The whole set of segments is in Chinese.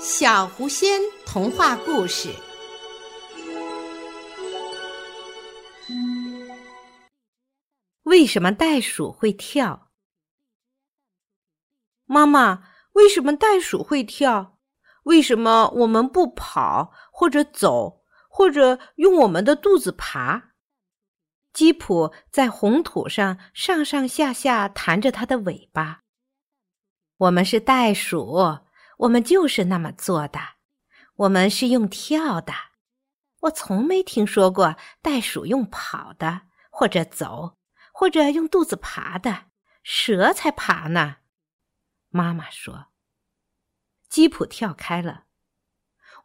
小狐仙童话故事：为什么袋鼠会跳？妈妈，为什么袋鼠会跳？为什么我们不跑，或者走，或者用我们的肚子爬？吉普在红土上上上下下弹着它的尾巴。我们是袋鼠。我们就是那么做的，我们是用跳的。我从没听说过袋鼠用跑的，或者走，或者用肚子爬的。蛇才爬呢。妈妈说：“吉普跳开了，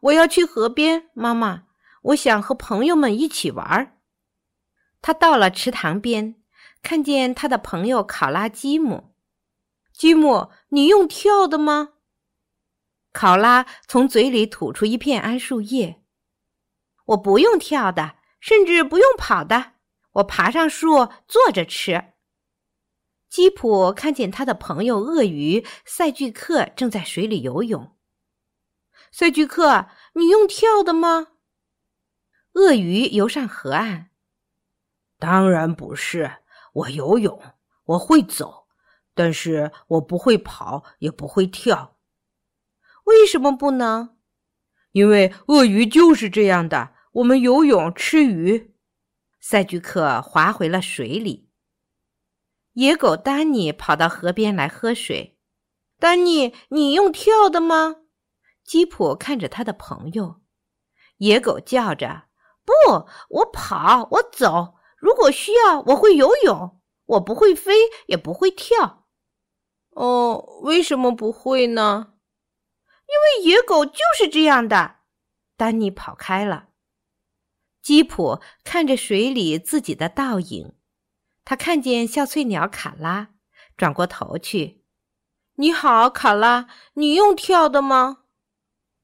我要去河边。妈妈，我想和朋友们一起玩。”他到了池塘边，看见他的朋友考拉吉姆。吉姆，你用跳的吗？考拉从嘴里吐出一片桉树叶。我不用跳的，甚至不用跑的，我爬上树坐着吃。基普看见他的朋友鳄鱼赛巨克正在水里游泳。赛巨克，你用跳的吗？鳄鱼游上河岸。当然不是，我游泳，我会走，但是我不会跑，也不会跳。为什么不能？因为鳄鱼就是这样的。我们游泳吃鱼。赛居克滑回了水里。野狗丹尼跑到河边来喝水。丹尼，你用跳的吗？吉普看着他的朋友。野狗叫着：“不，我跑，我走。如果需要，我会游泳。我不会飞，也不会跳。”哦，为什么不会呢？因为野狗就是这样的，丹尼跑开了。吉普看着水里自己的倒影，他看见笑翠鸟卡拉，转过头去：“你好，卡拉，你用跳的吗？”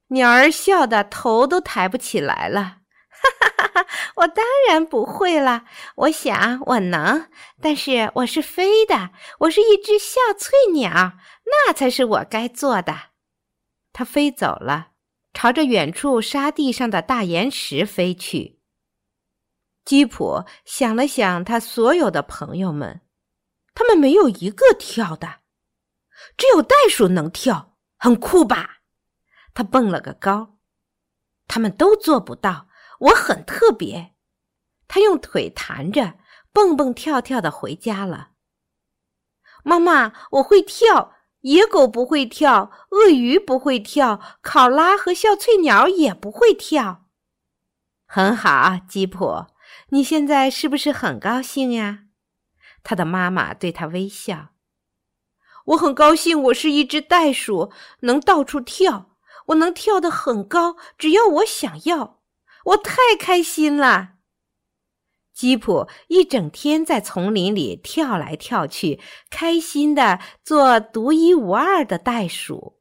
鸟儿笑得头都抬不起来了，哈哈哈哈！我当然不会了。我想我能，但是我是飞的，我是一只笑翠鸟，那才是我该做的。它飞走了，朝着远处沙地上的大岩石飞去。吉普想了想，他所有的朋友们，他们没有一个跳的，只有袋鼠能跳，很酷吧？他蹦了个高，他们都做不到。我很特别。他用腿弹着，蹦蹦跳跳的回家了。妈妈，我会跳。野狗不会跳，鳄鱼不会跳，考拉和笑翠鸟也不会跳。很好，吉普，你现在是不是很高兴呀？他的妈妈对他微笑。我很高兴，我是一只袋鼠，能到处跳，我能跳得很高，只要我想要。我太开心了。吉普一整天在丛林里跳来跳去，开心地做独一无二的袋鼠。